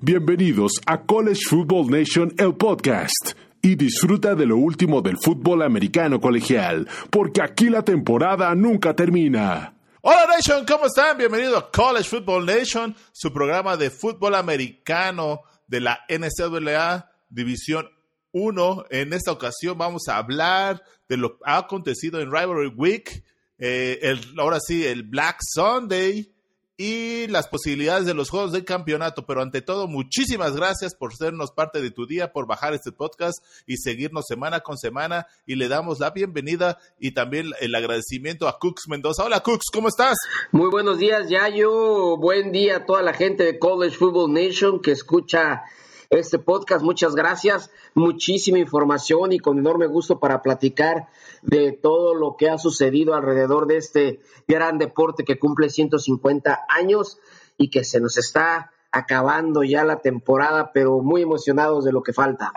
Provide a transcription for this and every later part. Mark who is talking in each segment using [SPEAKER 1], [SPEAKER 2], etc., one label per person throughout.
[SPEAKER 1] Bienvenidos a College Football Nation, el podcast. Y disfruta de lo último del fútbol americano colegial, porque aquí la temporada nunca termina.
[SPEAKER 2] Hola Nation, ¿cómo están? Bienvenido a College Football Nation, su programa de fútbol americano de la NCAA División 1. En esta ocasión vamos a hablar de lo que ha acontecido en Rivalry Week, eh, el, ahora sí, el Black Sunday y las posibilidades de los juegos del campeonato. Pero ante todo, muchísimas gracias por sernos parte de tu día, por bajar este podcast y seguirnos semana con semana. Y le damos la bienvenida y también el agradecimiento a Cooks Mendoza. Hola Cooks, ¿cómo estás?
[SPEAKER 3] Muy buenos días, Yayo. Buen día a toda la gente de College Football Nation que escucha este podcast. Muchas gracias. Muchísima información y con enorme gusto para platicar de todo lo que ha sucedido alrededor de este gran deporte que cumple 150 años y que se nos está acabando ya la temporada, pero muy emocionados de lo que falta.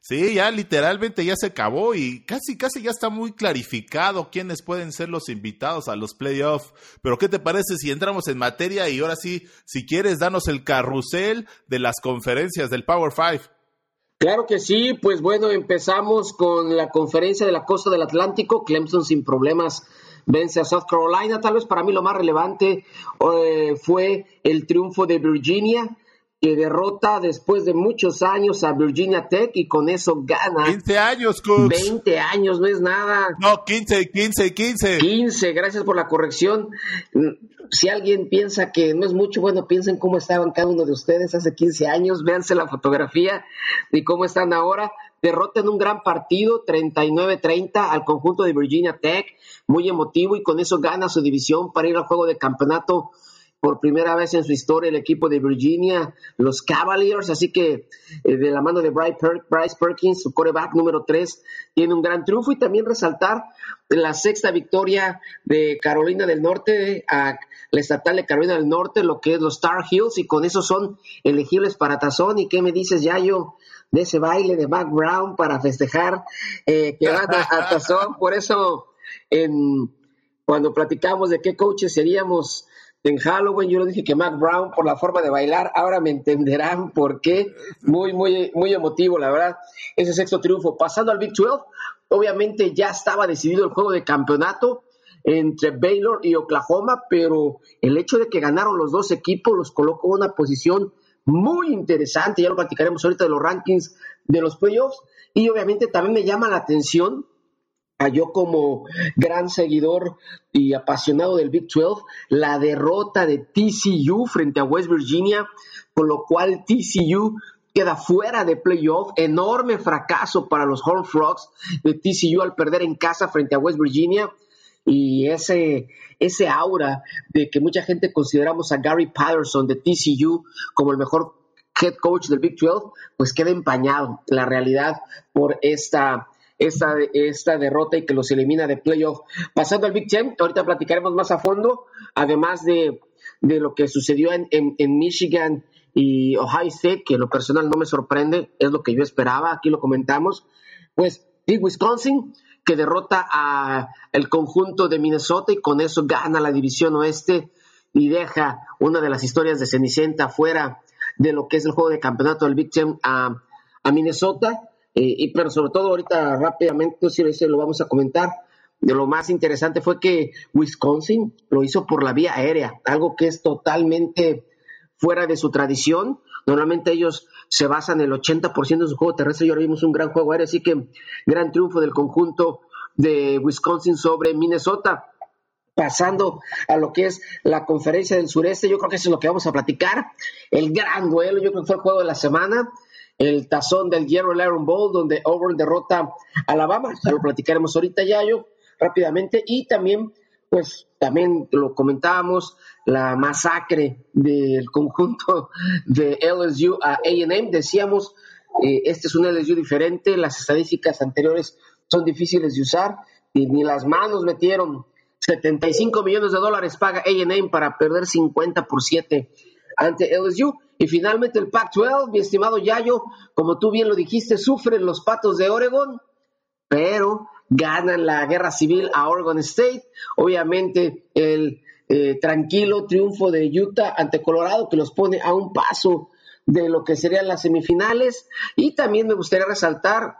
[SPEAKER 2] Sí, ya literalmente ya se acabó y casi, casi ya está muy clarificado quiénes pueden ser los invitados a los playoffs. Pero ¿qué te parece si entramos en materia y ahora sí, si quieres, danos el carrusel de las conferencias del Power Five?
[SPEAKER 3] Claro que sí, pues bueno, empezamos con la conferencia de la costa del Atlántico, Clemson sin problemas vence a South Carolina, tal vez para mí lo más relevante eh, fue el triunfo de Virginia, que derrota después de muchos años a Virginia Tech y con eso gana.
[SPEAKER 2] 15 años, Cooks.
[SPEAKER 3] 20 años, no es nada.
[SPEAKER 2] No, 15, 15, 15.
[SPEAKER 3] 15, gracias por la corrección. Si alguien piensa que no es mucho, bueno, piensen cómo estaban cada uno de ustedes hace 15 años, véanse la fotografía y cómo están ahora. Derrota un gran partido, 39-30 al conjunto de Virginia Tech, muy emotivo y con eso gana su división para ir al juego de campeonato por primera vez en su historia el equipo de Virginia, los Cavaliers, así que eh, de la mano de Bryce Perkins, su coreback número 3, tiene un gran triunfo y también resaltar la sexta victoria de Carolina del Norte a la estatal de Carolina del Norte, lo que es los Star Hills, y con eso son elegibles para Tazón. ¿Y qué me dices, Yayo, de ese baile de Mac Brown para festejar eh, que van a, Tazón? Por eso, en, cuando platicamos de qué coaches seríamos en Halloween. Yo le dije que Mac Brown por la forma de bailar, ahora me entenderán por qué, muy, muy, muy emotivo, la verdad, ese sexto triunfo. Pasando al Big 12, obviamente ya estaba decidido el juego de campeonato entre Baylor y Oklahoma, pero el hecho de que ganaron los dos equipos los colocó en una posición muy interesante, ya lo platicaremos ahorita de los rankings de los playoffs, y obviamente también me llama la atención yo como gran seguidor y apasionado del Big 12, la derrota de TCU frente a West Virginia, con lo cual TCU queda fuera de playoff, enorme fracaso para los Horned Frogs de TCU al perder en casa frente a West Virginia. Y ese, ese aura de que mucha gente consideramos a Gary Patterson de TCU como el mejor head coach del Big 12, pues queda empañado la realidad por esta esta, esta derrota y que los elimina de playoff. Pasando al Big Ten, ahorita platicaremos más a fondo, además de, de lo que sucedió en, en, Michigan y Ohio State, que lo personal no me sorprende, es lo que yo esperaba, aquí lo comentamos. Pues, y Wisconsin, que derrota a el conjunto de Minnesota y con eso gana la división oeste y deja una de las historias de Cenicienta fuera de lo que es el juego de campeonato del Big Ten a, a Minnesota. Y, pero sobre todo ahorita rápidamente, si lo vamos a comentar, de lo más interesante fue que Wisconsin lo hizo por la vía aérea, algo que es totalmente fuera de su tradición. Normalmente ellos se basan el 80% de su juego terrestre y ahora vimos un gran juego aéreo, así que gran triunfo del conjunto de Wisconsin sobre Minnesota. Pasando a lo que es la conferencia del sureste, yo creo que eso es lo que vamos a platicar. El gran duelo, yo creo que fue el juego de la semana el tazón del Gerald Aaron Bowl, donde Auburn derrota a Alabama. Lo platicaremos ahorita, Yayo, rápidamente. Y también, pues, también lo comentábamos, la masacre del conjunto de LSU a AM. Decíamos, eh, este es un LSU diferente, las estadísticas anteriores son difíciles de usar y ni las manos metieron. 75 millones de dólares paga AM para perder 50 por 7 ante LSU. Y finalmente el Pac-12, mi estimado Yayo, como tú bien lo dijiste, sufren los patos de Oregon, pero ganan la guerra civil a Oregon State. Obviamente el eh, tranquilo triunfo de Utah ante Colorado que los pone a un paso de lo que serían las semifinales. Y también me gustaría resaltar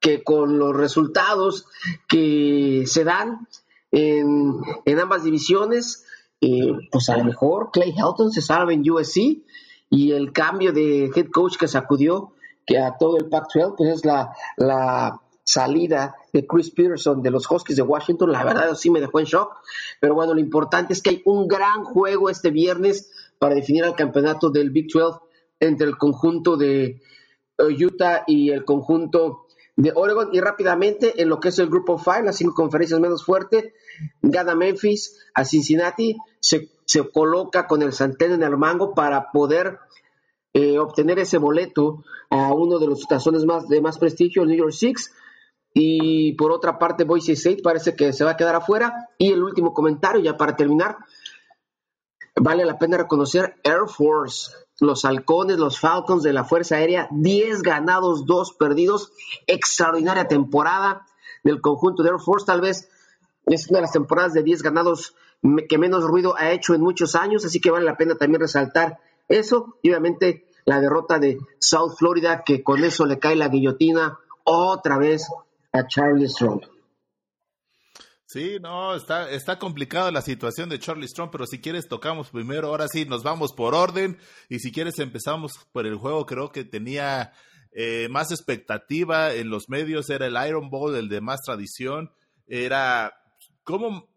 [SPEAKER 3] que con los resultados que se dan en, ambas divisiones, eh, pues a lo mejor Clay Helton se salva en USC y el cambio de head coach que sacudió que a todo el Pac-12, pues es la, la salida de Chris Peterson de los Huskies de Washington, la verdad sí me dejó en shock, pero bueno, lo importante es que hay un gran juego este viernes para definir el campeonato del Big 12 entre el conjunto de eh, Utah y el conjunto de Oregon y rápidamente en lo que es el grupo 5, las cinco conferencias menos fuertes, gana Memphis a Cincinnati, se, se coloca con el Santen en el mango para poder eh, obtener ese boleto a uno de los tazones más de más prestigio, el New York Six. Y por otra parte, Boise State parece que se va a quedar afuera. Y el último comentario, ya para terminar, vale la pena reconocer Air Force, los halcones, los Falcons de la Fuerza Aérea, 10 ganados, 2 perdidos, extraordinaria temporada del conjunto de Air Force, tal vez es una de las temporadas de 10 ganados que menos ruido ha hecho en muchos años, así que vale la pena también resaltar eso, y obviamente la derrota de South Florida, que con eso le cae la guillotina otra vez a Charlie Strong.
[SPEAKER 2] Sí, no, está, está complicada la situación de Charlie Strong, pero si quieres tocamos primero, ahora sí, nos vamos por orden. Y si quieres empezamos por el juego, creo que tenía eh, más expectativa en los medios, era el Iron Bowl, el de más tradición, era cómo,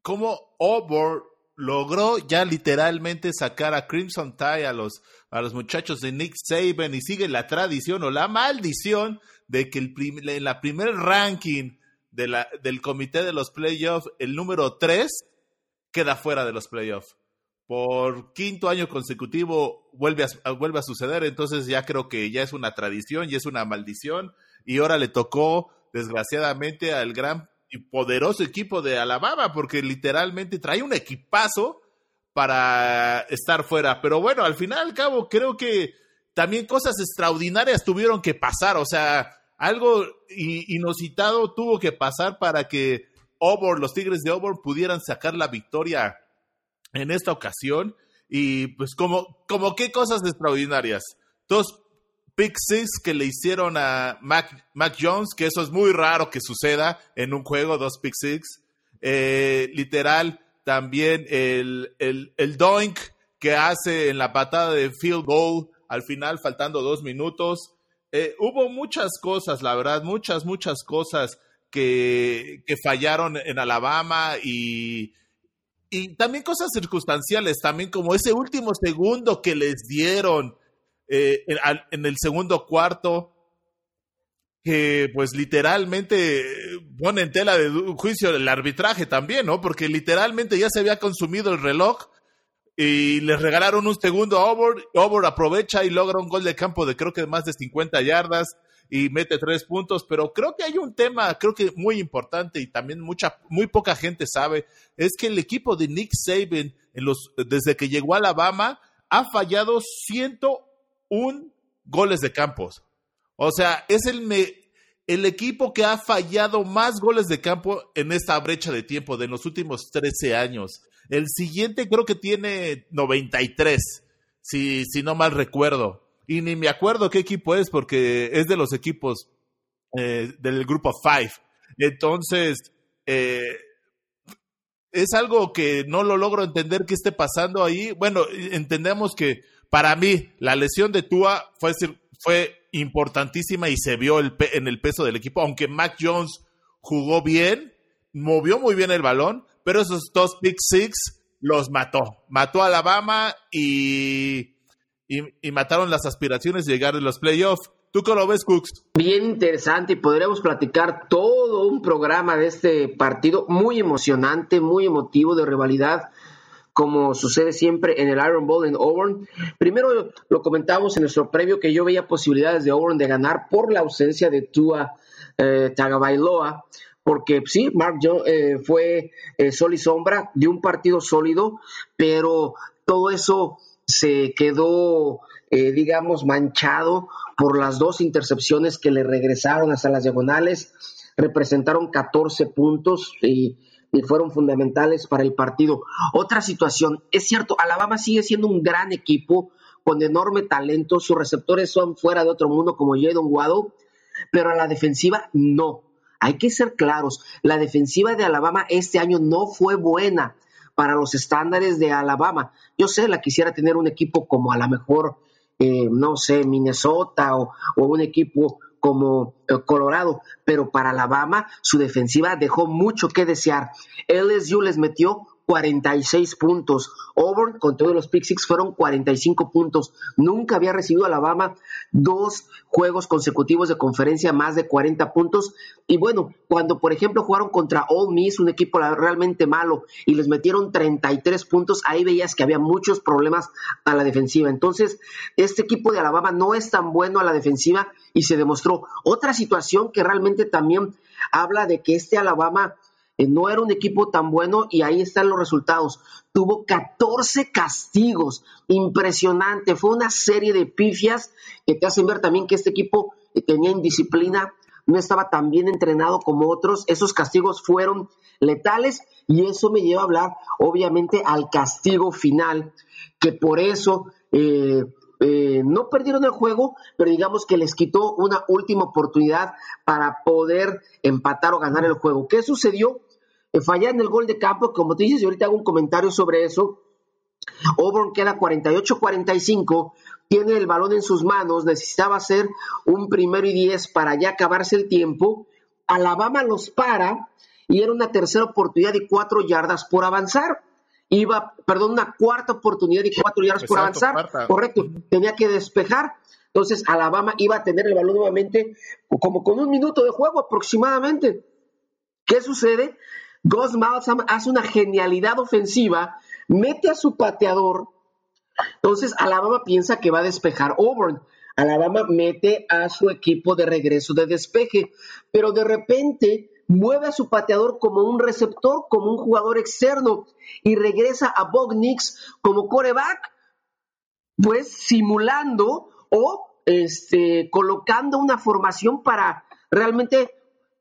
[SPEAKER 2] cómo Auburn logró ya literalmente sacar a Crimson Tide a los, a los muchachos de Nick Saban y sigue la tradición o la maldición de que el en la primer ranking de la, del comité de los playoffs, el número 3 queda fuera de los playoffs. Por quinto año consecutivo vuelve a, vuelve a suceder, entonces ya creo que ya es una tradición y es una maldición. Y ahora le tocó, desgraciadamente, al gran y poderoso equipo de Alabama, porque literalmente trae un equipazo para estar fuera. Pero bueno, al final al cabo, creo que también cosas extraordinarias tuvieron que pasar. O sea, algo inusitado tuvo que pasar para que Auburn, los Tigres de Auburn pudieran sacar la victoria en esta ocasión. Y pues como, como qué cosas extraordinarias. Dos pick six que le hicieron a Mac, Mac, Jones, que eso es muy raro que suceda en un juego, dos pick six. Eh, literal, también el, el, el doink que hace en la patada de field goal al final, faltando dos minutos. Eh, hubo muchas cosas, la verdad, muchas, muchas cosas que, que fallaron en Alabama y, y también cosas circunstanciales, también como ese último segundo que les dieron eh, en, en, el segundo cuarto, que pues literalmente pone en tela de juicio el arbitraje también, ¿no? Porque literalmente ya se había consumido el reloj y les regalaron un segundo Auburn. Auburn aprovecha y logra un gol de campo de creo que más de 50 yardas y mete tres puntos, pero creo que hay un tema, creo que muy importante y también mucha, muy poca gente sabe, es que el equipo de Nick Saban en los, desde que llegó a Alabama ha fallado 101 goles de campos. O sea, es el, el equipo que ha fallado más goles de campo en esta brecha de tiempo de los últimos 13 años. El siguiente creo que tiene 93, si, si no mal recuerdo. Y ni me acuerdo qué equipo es porque es de los equipos eh, del grupo 5. Entonces, eh, es algo que no lo logro entender qué esté pasando ahí. Bueno, entendemos que para mí la lesión de Tua fue, fue importantísima y se vio el en el peso del equipo, aunque Mac Jones jugó bien, movió muy bien el balón, pero esos dos Big Six los mató. Mató a Alabama y, y, mataron las aspiraciones de llegar a los playoffs. ¿Tú cómo lo ves, Cooks?
[SPEAKER 3] Bien interesante y podríamos platicar todo un programa de este partido muy emocionante, muy emotivo de rivalidad, como sucede siempre en el Iron Bowl en Auburn. Primero lo comentamos en nuestro previo que yo veía posibilidades de Auburn de ganar por la ausencia de Tua eh, Tagabailoa, porque sí, Mark Jones eh, fue eh, sol y sombra de un partido sólido, pero todo eso se quedó, eh, digamos, manchado por las dos intercepciones que le regresaron hasta las diagonales, representaron 14 puntos y fueron fundamentales para el partido. Otra situación, es cierto, Alabama sigue siendo un gran equipo con enorme talento, sus receptores son fuera de otro mundo como Jadon Waddle, pero a la defensiva no. Hay que ser claros, la defensiva de Alabama este año no fue buena para los estándares de Alabama. Yo sé, la quisiera tener un equipo como a lo mejor, eh, no sé, Minnesota o, un equipo como eh, Colorado, pero para Alabama su defensiva dejó mucho que desear. LSU les metió 46 puntos. Auburn, con todos los pick six, fueron 45 puntos. Nunca había recibido Alabama dos juegos consecutivos de conferencia más de 40 puntos. Y bueno, cuando por ejemplo jugaron contra Ole Miss, un equipo realmente malo, y les metieron 33 puntos, ahí veías que había muchos problemas a la defensiva. Entonces, este equipo de Alabama no es tan bueno a la defensiva y se demostró. Otra situación que realmente también habla de que este Alabama no era un equipo tan bueno y ahí están los resultados. Tuvo 14 castigos, impresionante. Fue una serie de pifias que te hacen ver también que este equipo eh, tenía indisciplina, no estaba tan bien entrenado como otros. Esos castigos fueron letales y eso me lleva a hablar obviamente al castigo final, que por eso... Eh, no perdieron el juego, pero digamos que les quitó una última oportunidad para poder empatar o ganar el juego. ¿Qué sucedió? Eh, fallar en el gol de campo, como te dices, y ahorita hago un comentario sobre eso. Auburn queda 48-45, tiene el balón en sus manos, necesitaba hacer un primero y diez para ya acabarse el tiempo. Alabama los para y era una tercera oportunidad de cuatro yardas por avanzar. Iba, perdón, una cuarta oportunidad de cuatro yardas por avanzar. Correcto, tenía que despejar. Entonces Alabama iba a tener el balón nuevamente como con un minuto de juego aproximadamente. ¿Qué sucede? Gus Malzahn hace una genialidad ofensiva, mete a su pateador. Entonces Alabama piensa que va a despejar Auburn. Alabama mete a su equipo de regreso de despeje, pero de repente mueve a su pateador como un receptor, como un jugador externo y regresa a Bob Nix como coreback, pues simulando o este, colocando una formación para realmente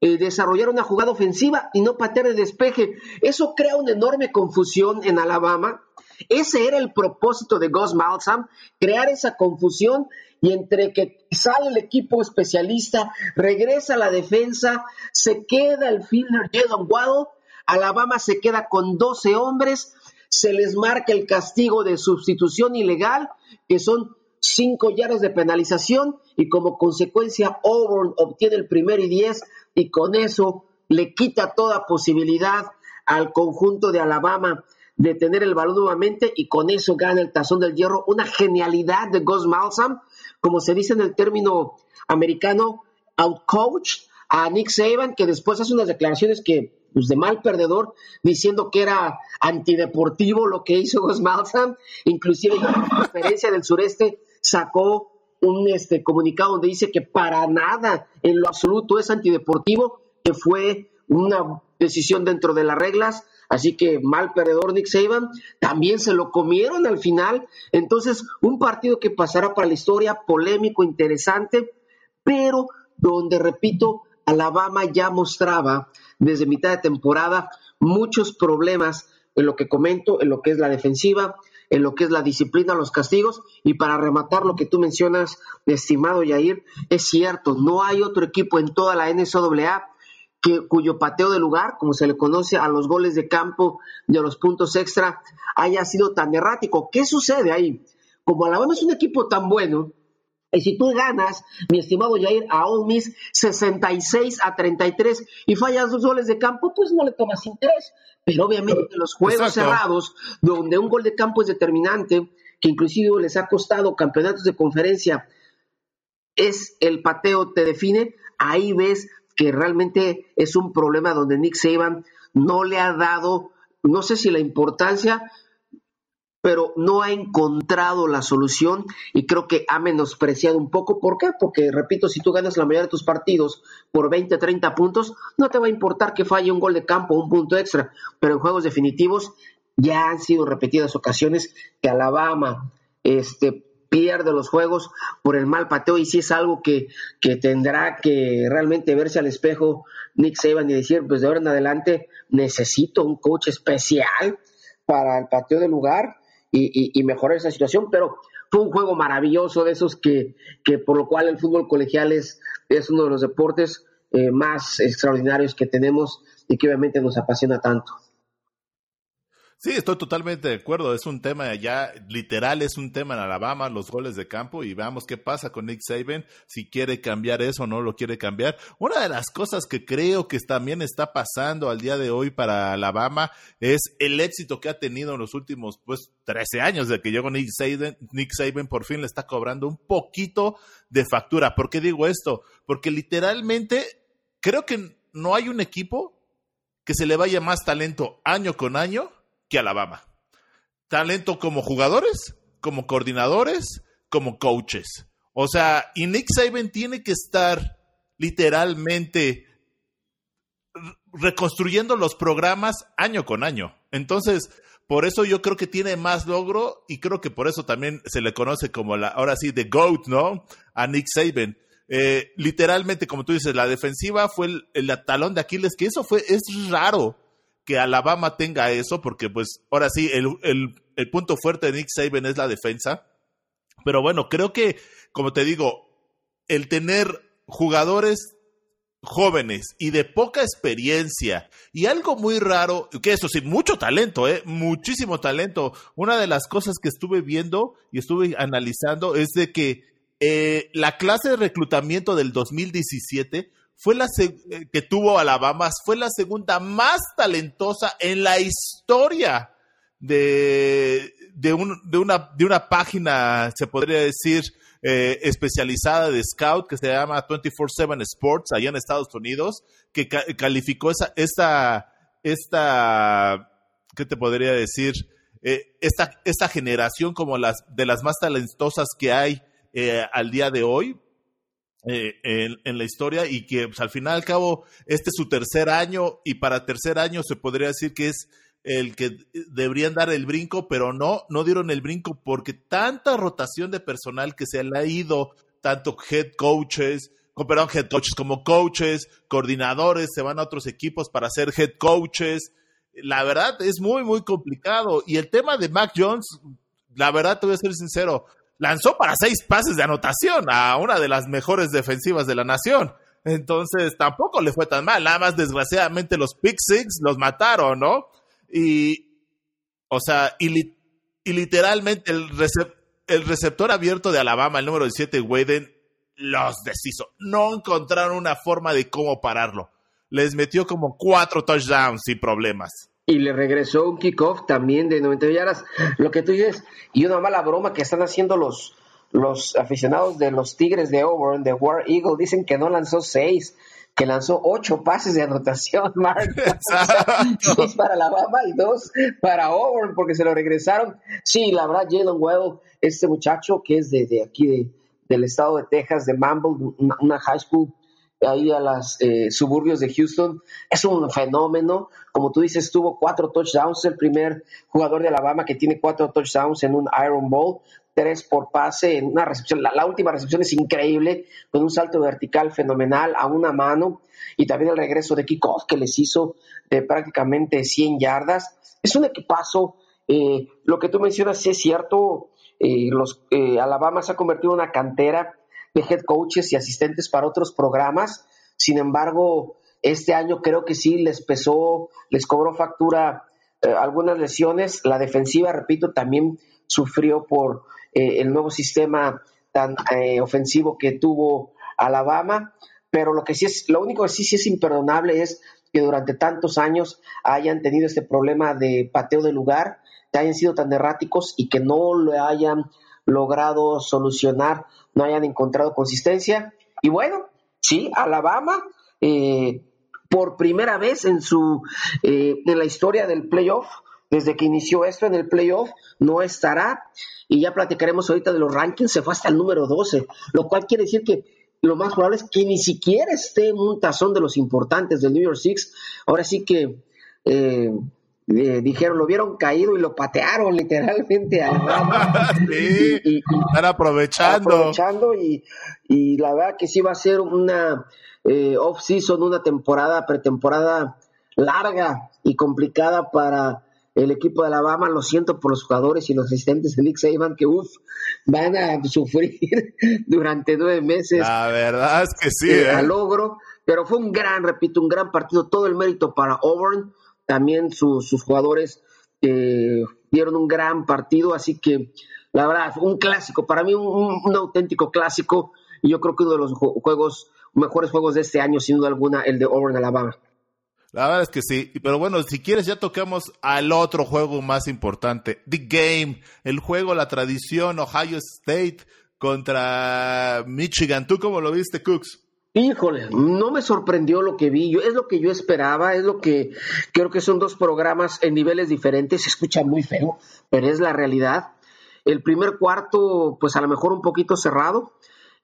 [SPEAKER 3] eh, desarrollar una jugada ofensiva y no patear de despeje. Eso crea una enorme confusión en Alabama. Ese era el propósito de Gus Malzahn, crear esa confusión y entre que sale el equipo especialista, regresa la defensa, se queda el fielder Jadon Waddle, Alabama se queda con 12 hombres, se les marca el castigo de sustitución ilegal, que son cinco yardas de penalización y como consecuencia Auburn obtiene el primero y diez y con eso le quita toda posibilidad al conjunto de Alabama de tener el balón nuevamente y con eso gana el tazón del hierro. Una genialidad de Gus Malzahn, como se dice en el término americano, outcoach a Nick Saban, que después hace unas declaraciones que pues de mal perdedor, diciendo que era antideportivo lo que hizo Gus Malzahn, inclusive la conferencia del sureste sacó un este, comunicado donde dice que para nada, en lo absoluto, es antideportivo, que fue una decisión dentro de las reglas, así que mal perdedor Nick Saban, también se lo comieron al final, entonces un partido que pasará para la historia, polémico, interesante, pero donde, repito, Alabama ya mostraba desde mitad de temporada muchos problemas en lo que comento, en lo que es la defensiva, en lo que es la disciplina, los castigos. Y para rematar lo que tú mencionas, estimado Yair, es cierto, no hay otro equipo en toda la NCAA que, cuyo pateo de lugar, como se le conoce a los goles de campo de los puntos extra, haya sido tan errático. ¿Qué sucede ahí? Como Alabama es un equipo tan bueno, y si tú ganas, mi estimado Jair, a Ole Miss 66 a 33 y fallas dos goles de campo, pues no le tomas interés. Pero obviamente en los juegos cerrados, donde un gol de campo es determinante, que inclusive les ha costado campeonatos de conferencia, es el pateo te define, ahí ves que realmente es un problema donde Nick Saban no le ha dado, no sé si la importancia, pero no ha encontrado la solución y creo que ha menospreciado un poco. ¿Por qué? Porque, repito, si tú ganas la mayoría de tus partidos por 20, 30 puntos, no te va a importar que falle un gol de campo o un punto extra, pero en juegos definitivos ya han sido repetidas ocasiones que Alabama este, pierde los juegos por el mal pateo y si es algo que, que tendrá que realmente verse al espejo Nick Saban y decir, pues de ahora en adelante necesito un coach especial para el pateo del lugar y, y, mejorar esa situación, pero fue un juego maravilloso de esos que, que por lo cual el fútbol colegial es, es uno de los deportes eh, más extraordinarios que tenemos y que obviamente nos apasiona tanto.
[SPEAKER 2] Sí, estoy totalmente de acuerdo. Es un tema ya literal, es un tema en Alabama, los goles de campo, y veamos qué pasa con Nick Saban, si quiere cambiar eso o no lo quiere cambiar. Una de las cosas que creo que también está pasando al día de hoy para Alabama es el éxito que ha tenido en los últimos, pues, 13 años de que llegó Nick Saban. Nick Saban por fin le está cobrando un poquito de factura. ¿Por qué digo esto? Porque literalmente creo que no hay un equipo que se le vaya más talento año con año Alabama. Talento como jugadores, como coordinadores, como coaches. O sea, y Nick Saban tiene que estar literalmente reconstruyendo los programas año con año. Entonces, por eso yo creo que tiene más logro y creo que por eso también se le conoce como la, ahora sí, The GOAT, ¿no? A Nick Saban. Eh, literalmente, como tú dices, la defensiva fue el, talón de Aquiles, que eso fue, es raro que Alabama tenga eso, porque pues ahora sí, el, punto fuerte de Nick Saban es la defensa. Pero bueno, creo que, como te digo, el tener jugadores jóvenes y de poca experiencia y algo muy raro, que eso sí, mucho talento, ¿eh? muchísimo talento. Una de las cosas que estuve viendo y estuve analizando es de que eh, la clase de reclutamiento del 2017 fue la eh, que tuvo Alabama, fue la segunda más talentosa en la historia de, de, una, de una página, se podría decir, eh, especializada de scout que se llama 24/7 Sports allá en Estados Unidos, que calificó esa, esta, esta, ¿qué te podría decir? Eh, esta, esta generación como las de las más talentosas que hay al día de hoy, eh, en, la historia y que pues, al final al cabo este es su tercer año y para tercer año se podría decir que es el que deberían dar el brinco, pero no, no dieron el brinco porque tanta rotación de personal que se le ha ido, tanto head coaches, perdón, head coaches como coaches, coordinadores, se van a otros equipos para ser head coaches. La verdad es muy, muy complicado. Y el tema de Mac Jones, la verdad te voy a ser sincero, lanzó para seis pases de anotación a una de las mejores defensivas de la nación. Entonces tampoco le fue tan mal. Nada más, desgraciadamente, los pick six los mataron, ¿no? Y, o sea, y, literalmente el, el receptor abierto de Alabama, el número 17, Waden, los deshizo. No encontraron una forma de cómo pararlo. Les metió como cuatro touchdowns sin problemas
[SPEAKER 3] y le regresó un kickoff también de 90 yardas. Lo que tú dices, y una mala broma que están haciendo los, los aficionados de los Tigres de Auburn, de War Eagle, dicen que no lanzó seis, que lanzó ocho pases de anotación, Mark. dos para Alabama y dos para Auburn, porque se lo regresaron. Sí, la verdad, Jalen Well, este muchacho que es de, aquí, de, del estado de Texas, de Mumble, una high school ahí a los eh, suburbios de Houston. Es un fenómeno. Como tú dices, tuvo cuatro touchdowns, el primer jugador de Alabama que tiene cuatro touchdowns en un Iron Bowl, tres por pase, en una recepción. La, última recepción es increíble, con un salto vertical fenomenal a una mano y también el regreso de kickoff que les hizo de prácticamente 100 yardas. Es un equipazo. Eh, lo que tú mencionas es cierto. Eh, los, Alabama se ha convertido en una cantera de head coaches y asistentes para otros programas. Sin embargo, este año creo que sí les pesó, les cobró factura eh, algunas lesiones. La defensiva, repito, también sufrió por eh, el nuevo sistema tan eh, ofensivo que tuvo Alabama. Pero lo que sí es, lo único que sí, sí es imperdonable es que durante tantos años hayan tenido este problema de pateo de lugar, que hayan sido tan erráticos y que no lo hayan logrado solucionar, no hayan encontrado consistencia. Y bueno, sí, Alabama, eh, por primera vez en su eh, en la historia del playoff, desde que inició esto en el playoff, no estará. Y ya platicaremos ahorita de los rankings, se fue hasta el número 12, lo cual quiere decir que lo más probable es que ni siquiera esté en un tazón de los importantes del New York Six. Ahora sí que eh, eh, dijeron, lo vieron caído y lo patearon literalmente al
[SPEAKER 2] sí, y, están aprovechando.
[SPEAKER 3] Aprovechando y, y, la verdad que sí va a ser una eh, off-season, una temporada, pretemporada larga y complicada para el equipo de Alabama. Lo siento por los jugadores y los asistentes de Nick Saban que, uff, van a sufrir durante nueve meses.
[SPEAKER 2] La verdad es que sí.
[SPEAKER 3] Eh, ¿eh? logro, pero fue un gran, repito, un gran partido. Todo el mérito para Auburn también sus jugadores eh, dieron un gran partido, así que la verdad, un clásico, para mí un, auténtico clásico, y yo creo que uno de los juegos, mejores juegos de este año, sin duda alguna, el de Auburn, Alabama.
[SPEAKER 2] La verdad es que sí, pero bueno, si quieres ya tocamos al otro juego más importante, The Game, el juego, la tradición, Ohio State contra Michigan. ¿Tú cómo lo viste, Cooks?
[SPEAKER 3] Híjole, no me sorprendió lo que vi, yo, es lo que yo esperaba, es lo que creo que son dos programas en niveles diferentes, se escucha muy feo, pero es la realidad. El primer cuarto, pues a lo mejor un poquito cerrado,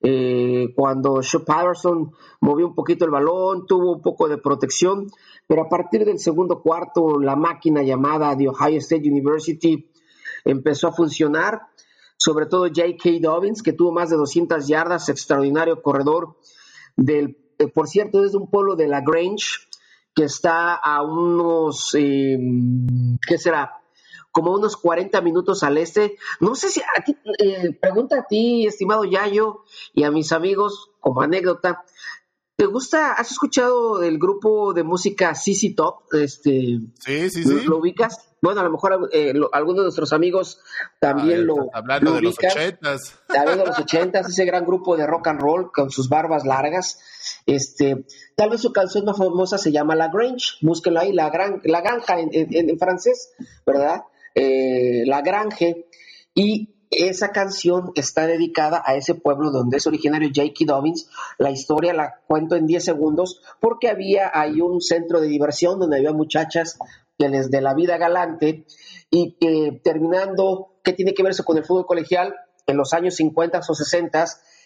[SPEAKER 3] eh, cuando Shep Patterson movió un poquito el balón, tuvo un poco de protección, pero a partir del segundo cuarto, la máquina llamada de Ohio State University empezó a funcionar, sobre todo J.K. Dobbins, que tuvo más de 200 yardas, extraordinario corredor del, eh, por cierto, es de un pueblo de La Grange, que está a unos, eh, ¿qué será? Como unos 40 minutos al este. No sé si, aquí, eh, pregunta a ti, estimado Yayo, y a mis amigos, como anécdota, ¿Te gusta? ¿Has escuchado el grupo de música CC Top? Este,
[SPEAKER 2] sí, sí, sí.
[SPEAKER 3] ¿Lo ubicas? Bueno, a lo mejor eh, algunos de nuestros amigos también lo,
[SPEAKER 2] hablando
[SPEAKER 3] de
[SPEAKER 2] los ochentas.
[SPEAKER 3] Hablando de los ochentas, ese gran grupo de rock and roll con sus barbas largas. Este, tal vez su canción más famosa se llama La Grange. Búsquenlo ahí, La, gran, la Granja en, en, francés, ¿verdad? Eh, la Grange. Y esa canción está dedicada a ese pueblo donde es originario J.K. Dobbins. La historia la cuento en 10 segundos porque había ahí un centro de diversión donde había muchachas que les de la vida galante y que terminando, ¿qué tiene que ver eso con el fútbol colegial? En los años 50 o 60,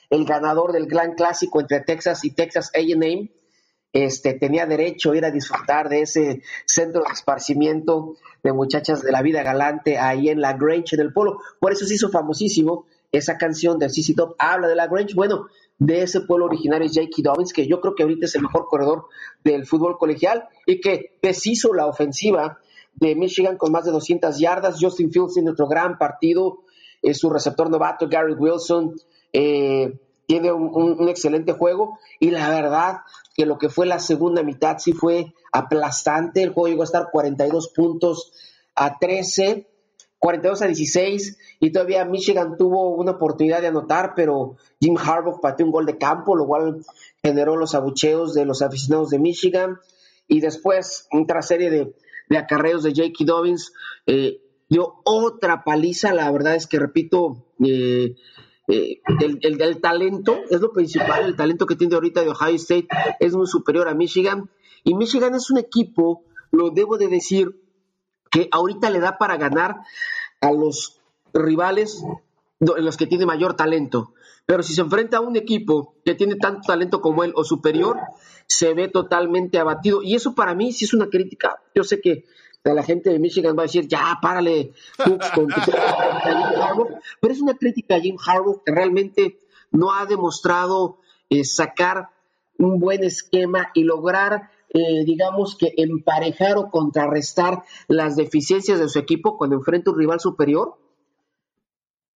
[SPEAKER 3] el ganador del gran clásico entre Texas y Texas A&M este, tenía derecho a ir a disfrutar de ese centro de esparcimiento de muchachas de la vida galante ahí en La Grange, en el polo. Por eso se hizo famosísimo esa canción de CC Top, habla de La Grange, bueno, de ese pueblo originario es J.K. Dobbins, que yo creo que ahorita es el mejor corredor del fútbol colegial y que deshizo la ofensiva de Michigan con más de 200 yardas. Justin Fields en otro gran partido, su receptor novato Gary Wilson eh, tiene un, excelente juego y la verdad que lo que fue la segunda mitad sí fue aplastante. El juego llegó a estar 42 puntos a 13, 42 a 16 y todavía Michigan tuvo una oportunidad de anotar, pero Jim Harbaugh pateó un gol de campo, lo cual generó los abucheos de los aficionados de Michigan y después otra serie de, acarreos de J.K. Dobbins eh, dio otra paliza, la verdad es que repito, eh, eh, el, del talento es lo principal, el talento que tiene ahorita de Ohio State es muy superior a Michigan. Y Michigan es un equipo, lo debo de decir, que ahorita le da para ganar a los rivales en los que tiene mayor talento. Pero si se enfrenta a un equipo que tiene tanto talento como él o superior, se ve totalmente abatido. Y eso para mí sí es una crítica. Yo sé que la gente de Michigan va a decir, ya, párale, con pero es una crítica a Jim Harbaugh que realmente no ha demostrado eh, sacar un buen esquema y lograr, eh, digamos que emparejar o contrarrestar las deficiencias de su equipo cuando enfrenta un rival superior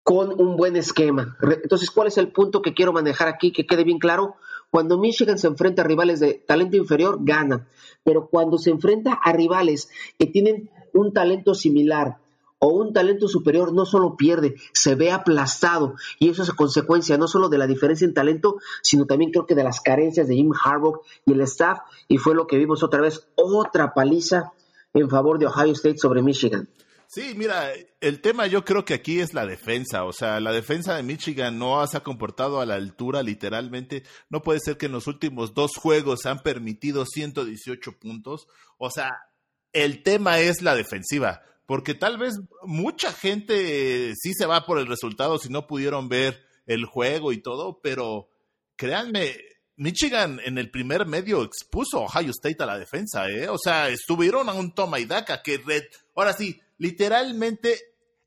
[SPEAKER 3] con un buen esquema. Entonces, ¿cuál es el punto que quiero manejar aquí? Que quede bien claro. Cuando Michigan se enfrenta a rivales de talento inferior, gana. Pero cuando se enfrenta a rivales que tienen un talento similar o un talento superior, no solo pierde, se ve aplastado. Y eso es consecuencia no solo de la diferencia en talento, sino también creo que de las carencias de Jim Harbaugh y el staff. Y fue lo que vimos otra vez, otra paliza en favor de Ohio State sobre Michigan.
[SPEAKER 2] Sí, mira, el tema yo creo que aquí es la defensa, o sea, la defensa de Michigan no se ha comportado a la altura literalmente, no puede ser que en los últimos dos juegos han permitido 118 puntos, o sea, el tema es la defensiva, porque tal vez mucha gente sí se va por el resultado si no pudieron ver el juego y todo, pero créanme, Michigan en el primer medio expuso a Ohio State a la defensa, ¿eh? O sea, estuvieron a un toma y daca que red, ahora sí, literalmente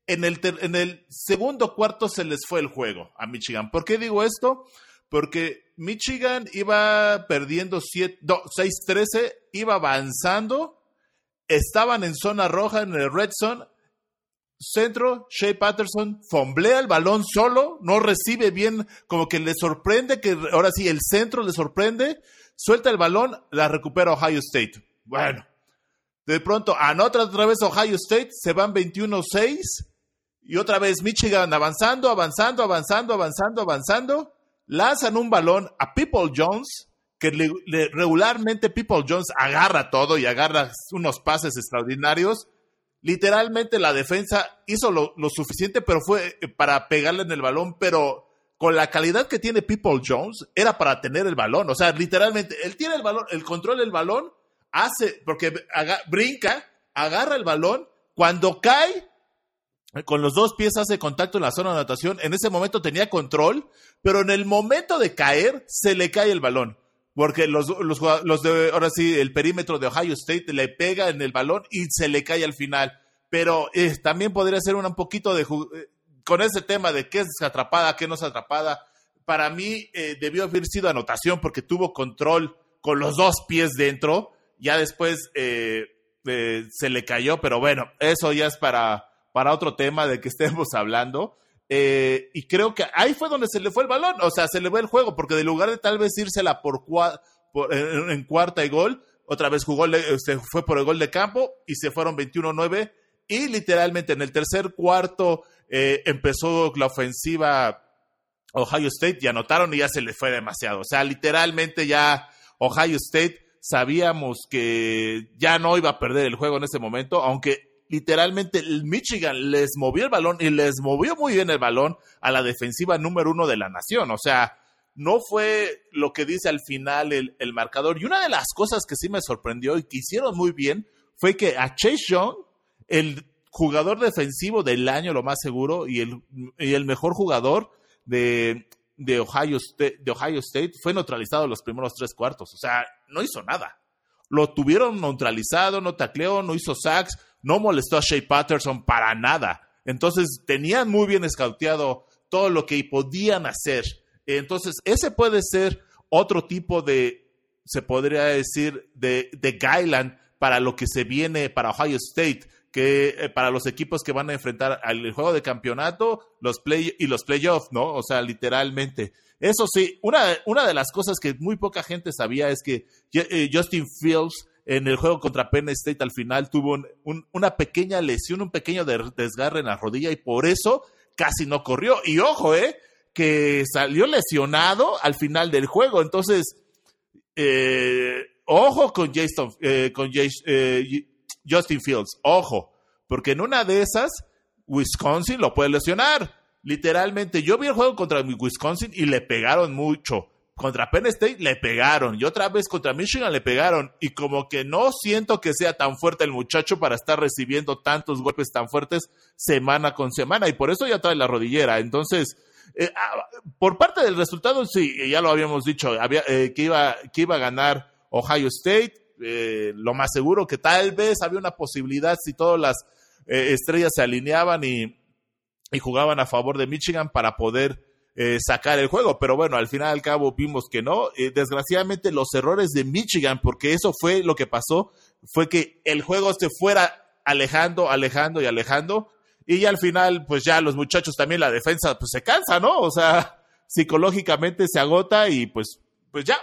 [SPEAKER 2] en el, en el segundo cuarto se les fue el juego a Michigan. ¿Por qué digo esto? Porque Michigan iba perdiendo 6-13, iba avanzando, estaban en zona roja en el red zone centro, Shea Patterson fomblea el balón solo, no recibe bien, como que le sorprende que ahora sí el centro le sorprende, suelta el balón, la recupera Ohio State. Bueno, de pronto anota otra vez Ohio State, se van 21-6 y otra vez Michigan avanzando, avanzando, avanzando, avanzando, avanzando, lanzan un balón a People Jones que regularmente People Jones agarra todo y agarra unos pases extraordinarios literalmente la defensa hizo lo, suficiente, pero fue eh, para pegarle en el balón, pero con la calidad que tiene People Jones, era para tener el balón. O sea, literalmente, él tiene el balón, el control del balón, hace, porque brinca, agarra el balón, cuando cae, con los dos pies hace contacto en la zona de anotación, en ese momento tenía control, pero en el momento de caer, se le cae el balón porque los, los, de, ahora sí, el perímetro de Ohio State le pega en el balón y se le cae al final. Pero eh, también podría ser un poquito de, eh, con ese tema de qué es atrapada, qué no es atrapada. Para mí eh, debió haber sido anotación porque tuvo control con los dos pies dentro. Ya después se le cayó, pero bueno, eso ya es para, para otro tema de que estemos hablando. Eh, y creo que ahí fue donde se le fue el balón, o sea, se le fue el juego, porque de lugar de tal vez írsela por, por en, cuarta y gol, otra vez jugó, se fue por el gol de campo y se fueron 21-9 y literalmente en el tercer cuarto eh, empezó la ofensiva Ohio State y anotaron y ya se le fue demasiado, o sea, literalmente ya Ohio State sabíamos que ya no iba a perder el juego en ese momento, aunque literalmente el Michigan les movió el balón y les movió muy bien el balón a la defensiva número uno de la nación. O sea, no fue lo que dice al final el, marcador. Y una de las cosas que sí me sorprendió y que hicieron muy bien fue que a Chase Young, el jugador defensivo del año, lo más seguro, y el, y el mejor jugador de, de, Ohio State, de Ohio State, fue neutralizado los primeros tres cuartos. O sea, no hizo nada. Lo tuvieron neutralizado, no tacleó, no hizo sacks no molestó a Shea Patterson para nada. Entonces tenían muy bien escauteado todo lo que podían hacer. Entonces, ese puede ser otro tipo de, se podría decir, de, de guideline para lo que se viene para Ohio State, que eh, para los equipos que van a enfrentar al juego de campeonato los play, y los playoffs, ¿no? O sea, literalmente. Eso sí, una, una de las cosas que muy poca gente sabía es que eh, Justin Fields en el juego contra Penn State al final tuvo una pequeña lesión, un pequeño desgarre en la rodilla y por eso casi no corrió. Y ojo, eh, que salió lesionado al final del juego. Entonces, eh, ojo con, Jason, eh, con eh, Justin Fields, ojo, porque en una de esas, Wisconsin lo puede lesionar. Literalmente, yo vi el juego contra Wisconsin y le pegaron mucho. Contra Penn State le pegaron. Y otra vez contra Michigan le pegaron. Y como que no siento que sea tan fuerte el muchacho para estar recibiendo tantos golpes tan fuertes semana con semana. Y por eso ya trae la rodillera. Entonces, eh, ah, por parte del resultado, sí, ya lo habíamos dicho, había, eh, que, iba, que iba a ganar Ohio State, eh, lo más seguro que tal vez había una posibilidad si todas las estrellas se alineaban y, y jugaban a favor de Michigan para poder eh, sacar el juego. Pero bueno, al final al cabo vimos que no. Eh, desgraciadamente los errores de Michigan, porque eso fue lo que pasó, fue que el juego se fuera alejando, alejando y alejando. Y al final, pues ya los muchachos también, la defensa, pues se cansa, ¿no? O sea, psicológicamente se agota y pues, pues ya,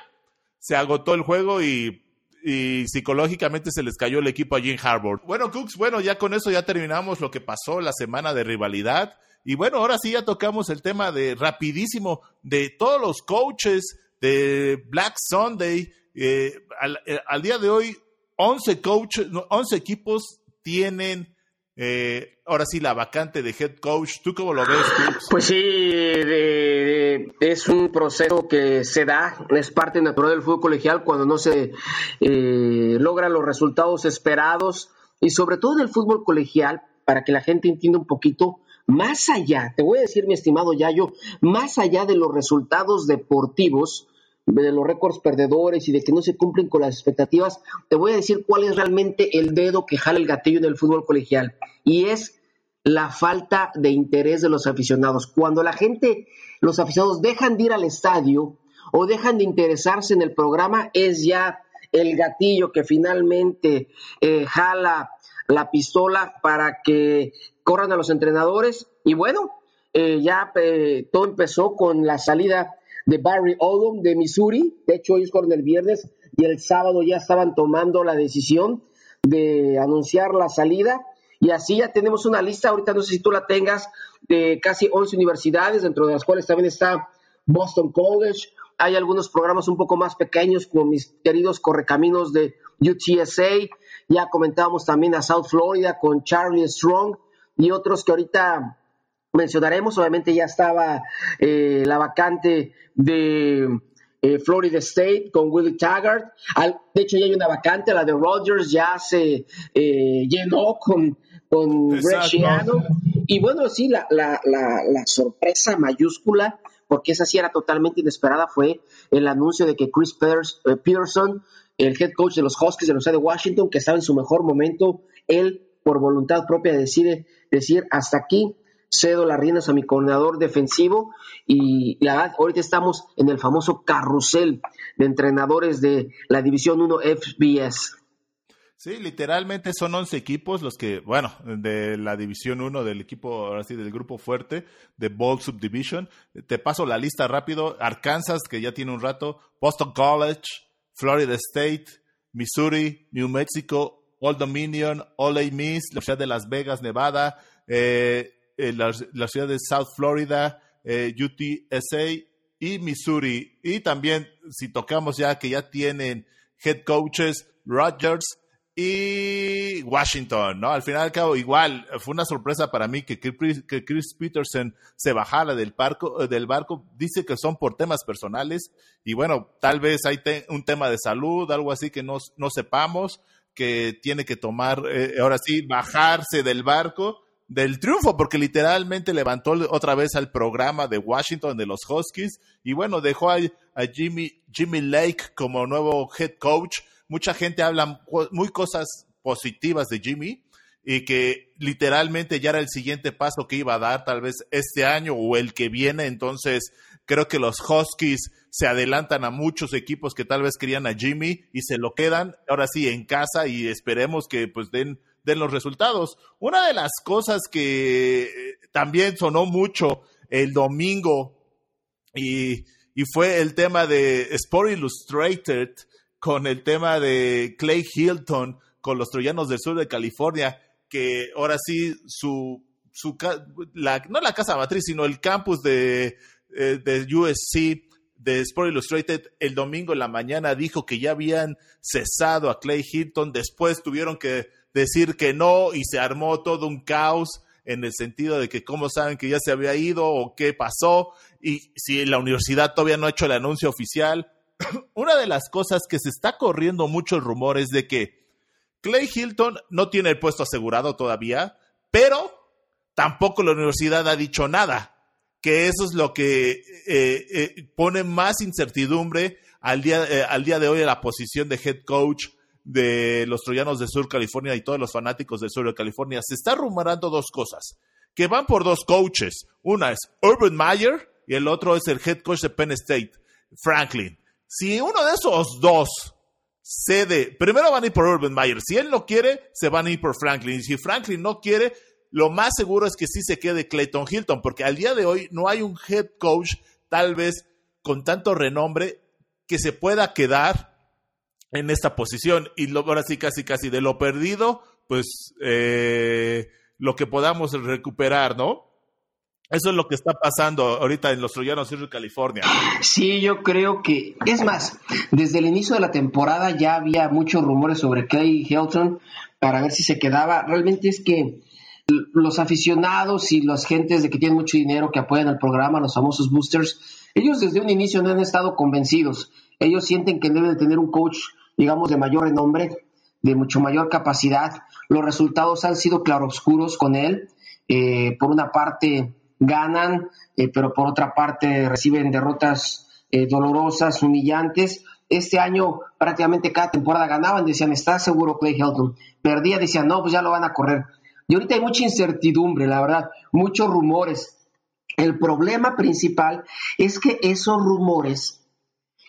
[SPEAKER 2] se agotó el juego y y psicológicamente se les cayó el equipo allí en Harvard. Bueno, Cooks, bueno, ya con eso ya terminamos lo que pasó la semana de rivalidad. Y bueno, ahora sí ya tocamos el tema de rapidísimo de todos los coaches de Black Sunday. Eh, eh, al, día de hoy, 11 coaches, 11 equipos tienen eh, ahora sí la vacante de head coach. ¿Tú cómo lo ves?
[SPEAKER 3] Pues sí, es un proceso que se da, es parte natural del fútbol colegial cuando no se logran los resultados esperados y sobre todo en el fútbol colegial, para que la gente entienda un poquito, más allá, te voy a decir, mi estimado Yayo, más allá de los resultados deportivos, de los récords perdedores y de que no se cumplen con las expectativas, te voy a decir cuál es realmente el dedo que jala el gatillo en el fútbol colegial. Y es la falta de interés de los aficionados. Cuando la gente, los aficionados dejan de ir al estadio o dejan de interesarse en el programa, es ya el gatillo que finalmente eh, jala la pistola para que corran a los entrenadores. Y bueno, eh, ya eh, todo empezó con la salida de Barry Odom de Missouri. De hecho, ellos corren el viernes y el sábado ya estaban tomando la decisión de anunciar la salida. Y así ya tenemos una lista, ahorita no sé si tú la tengas, de casi 11 universidades, dentro de las cuales también está Boston College. Hay algunos programas un poco más pequeños, como mis queridos correcaminos de UTSA. Ya comentábamos también a South Florida con Charlie Strong y otros que ahorita mencionaremos. Obviamente ya estaba eh, la vacante de eh, Florida State con Willie Taggart. de hecho, ya hay una vacante, la de Rogers ya se eh, llenó con, con Greg Y bueno, sí, la, la, la, la, sorpresa mayúscula, porque esa sí era totalmente inesperada, fue el anuncio de que Chris Peterson, el head coach de los Huskies de los de Washington, que estaba en su mejor momento, él por voluntad propia decide decir hasta aquí cedo las riendas a mi coordinador defensivo y la verdad, ahorita estamos en el famoso carrusel de entrenadores de la División 1 FBS.
[SPEAKER 2] Sí, literalmente son 11 equipos los que, bueno, de la División 1 del equipo, ahora sí, del grupo fuerte, de Bold Subdivision. Te paso la lista rápido. Arkansas, que ya tiene un rato, Boston College, Florida State, Missouri, New Mexico, Old Dominion, Ole Miss, la ciudad de Las Vegas, Nevada, eh, eh, la, ciudad de South Florida, eh, UTSA y Missouri. Y también, si tocamos ya que ya tienen head coaches, Rogers y Washington, ¿no? Al final al cabo, igual, fue una sorpresa para mí que Chris, que Chris Peterson se bajara del barco, del barco. Dice que son por temas personales y bueno, tal vez hay un tema de salud, algo así que no, no sepamos, que tiene que tomar, eh, ahora sí, bajarse del barco del triunfo, porque literalmente levantó otra vez al programa de Washington de los Huskies y bueno, dejó a, Jimmy, Jimmy Lake como nuevo head coach. Mucha gente habla muy cosas positivas de Jimmy y que literalmente ya era el siguiente paso que iba a dar tal vez este año o el que viene. Entonces, creo que los Huskies se adelantan a muchos equipos que tal vez querían a Jimmy y se lo quedan ahora sí en casa y esperemos que pues den de los resultados. Una de las cosas que eh, también sonó mucho el domingo y, fue el tema de Sport Illustrated con el tema de Clay Hilton con los Troyanos del Sur de California, que ahora sí su, su la, no la casa matriz, sino el campus de, eh, de USC de Sport Illustrated el domingo en la mañana dijo que ya habían cesado a Clay Hilton, después tuvieron que decir que no y se armó todo un caos en el sentido de que cómo saben que ya se había ido o qué pasó y si la universidad todavía no ha hecho el anuncio oficial. Una de las cosas que se está corriendo mucho el rumor es de que Clay Hilton no tiene el puesto asegurado todavía, pero tampoco la universidad ha dicho nada, que eso es lo que eh, eh, pone más incertidumbre al día, eh, al día de hoy a la posición de head coach de los troyanos de Sur California y todos los fanáticos del sur de California, se está rumorando dos cosas, que van por dos coaches. Una es Urban Meyer y el otro es el head coach de Penn State, Franklin. Si uno de esos dos cede, primero van a ir por Urban Meyer. Si él no quiere, se van a ir por Franklin. Y si Franklin no quiere, lo más seguro es que sí se quede Clayton Hilton, porque al día de hoy no hay un head coach tal vez con tanto renombre que se pueda quedar en esta posición. Y lo, ahora sí, casi, casi de lo perdido, pues eh, lo que podamos recuperar, ¿no? Eso es lo que está pasando ahorita en los Troyanos de California.
[SPEAKER 3] Sí, yo creo que, es más, desde el inicio de la temporada ya había muchos rumores sobre Clay Hilton para ver si se quedaba. Realmente es que los aficionados y las gentes de que tienen mucho dinero que apoyan el programa, los famosos boosters, ellos desde un inicio no han estado convencidos. Ellos sienten que deben de tener un coach digamos, de mayor renombre, de mucho mayor capacidad. Los resultados han sido claroscuros con él. Eh, por una parte ganan, eh, pero por otra parte reciben derrotas eh, dolorosas, humillantes. Este año prácticamente cada temporada ganaban, decían, está seguro Clay Helton. Perdía, decían, no, pues ya lo van a correr. Y ahorita hay mucha incertidumbre, la verdad, muchos rumores. El problema principal es que esos rumores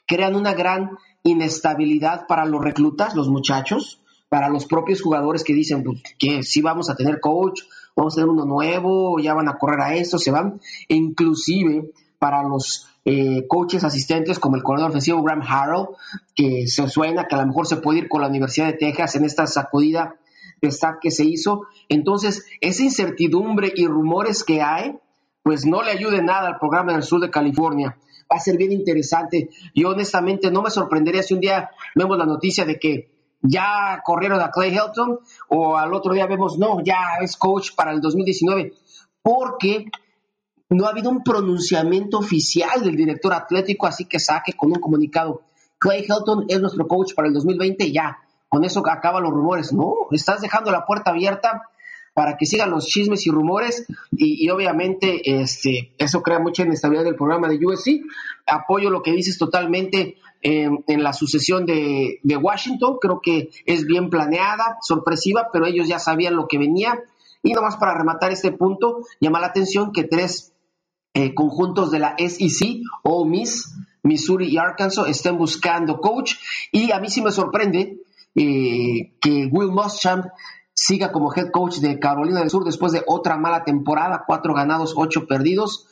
[SPEAKER 3] crean una gran inestabilidad para los reclutas, los muchachos, para los propios jugadores que dicen pues, que sí vamos a tener coach, vamos a tener uno nuevo, ya van a correr a esto, se van, e inclusive para los eh, coaches asistentes como el corredor ofensivo Graham Harrell, que se suena que a lo mejor se puede ir con la Universidad de Texas en esta sacudida de staff que se hizo. Entonces, esa incertidumbre y rumores que hay, pues no le ayude nada al programa del sur de California. Va a ser bien interesante. Yo honestamente no me sorprendería si un día vemos la noticia de que ya corrieron a Clay Helton o al otro día vemos, no, ya es coach para el 2019, porque no ha habido un pronunciamiento oficial del director atlético, así que saque con un comunicado, Clay Helton es nuestro coach para el 2020, ya, con eso acaban los rumores. No, estás dejando la puerta abierta para que sigan los chismes y rumores y, obviamente este, eso crea mucha inestabilidad del programa de USC. Apoyo lo que dices totalmente en, la sucesión de, Washington, creo que es bien planeada, sorpresiva, pero ellos ya sabían lo que venía. Y nomás para rematar este punto, llama la atención que tres eh, conjuntos de la SEC, o Miss, Missouri y Arkansas, estén buscando coach. Y a mí sí me sorprende eh, que Will Muschamp siga como head coach de Carolina del Sur después de otra mala temporada, cuatro ganados, ocho perdidos.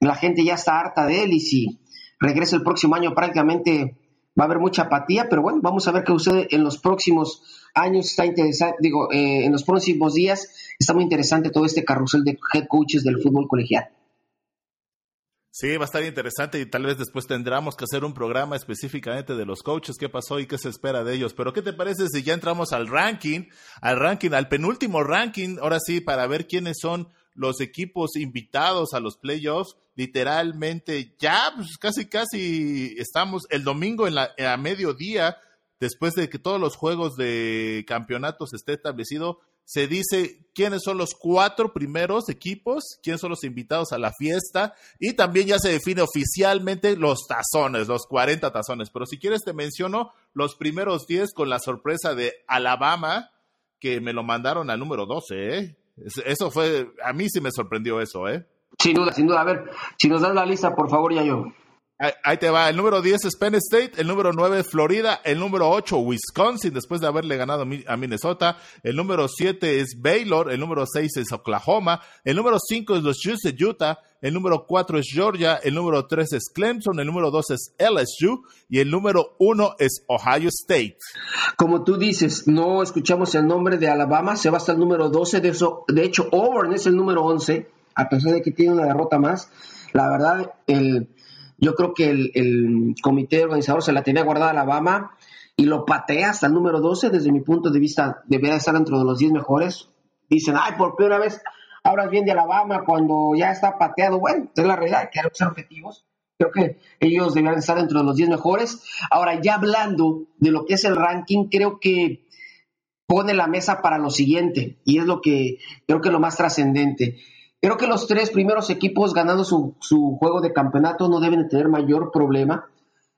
[SPEAKER 3] La gente ya está harta de él y si regresa el próximo año prácticamente va a haber mucha apatía, pero bueno, vamos a ver qué sucede en los próximos años. Está interesante, digo, eh, en los próximos días está muy interesante todo este carrusel de head coaches del fútbol colegial.
[SPEAKER 2] Sí, va a estar interesante y tal vez después tendremos que hacer un programa específicamente de los coaches, qué pasó y qué se espera de ellos. Pero ¿qué te parece si ya entramos al ranking, al ranking, al penúltimo ranking, ahora sí, para ver quiénes son los equipos invitados a los playoffs? Literalmente ya, pues casi, casi estamos el domingo en la, a mediodía, después de que todos los juegos de campeonatos esté establecido, se dice quiénes son los cuatro primeros equipos, quiénes son los invitados a la fiesta y también ya se define oficialmente los tazones, los 40 tazones. Pero si quieres te menciono los primeros 10 con la sorpresa de Alabama, que me lo mandaron al número 12, ¿eh? Eso fue, a mí sí me sorprendió eso, ¿eh?
[SPEAKER 3] Sin duda, sin duda. A ver, si nos dan la lista, por favor, ya yo.
[SPEAKER 2] Ahí te va. El número 10 es Penn State. El número 9 es Florida. El número 8 Wisconsin, después de haberle ganado a Minnesota. El número 7 es Baylor. El número 6 es Oklahoma. El número 5 es los Jets de Utah. El número 4 es Georgia. El número 3 es Clemson. El número 2 es LSU. Y el número 1 es Ohio State.
[SPEAKER 3] Como tú dices, no escuchamos el nombre de Alabama. Se va hasta el número 12. De, eso, de hecho, Auburn es el número 11, a pesar de que tiene una derrota más. La verdad, el yo creo que el, comité organizador se la tenía guardada a Alabama y lo patea hasta el número 12. Desde mi punto de vista, debería estar dentro de los 10 mejores. Dicen, ay, por primera vez hablas bien de Alabama cuando ya está pateado. Bueno, es la realidad, hay que ser objetivos. Creo que ellos deberían estar dentro de los 10 mejores. Ahora, ya hablando de lo que es el ranking, creo que pone la mesa para lo siguiente, y es lo que creo que es lo más trascendente. Creo que los tres primeros equipos ganando su, juego de campeonato no deben tener mayor problema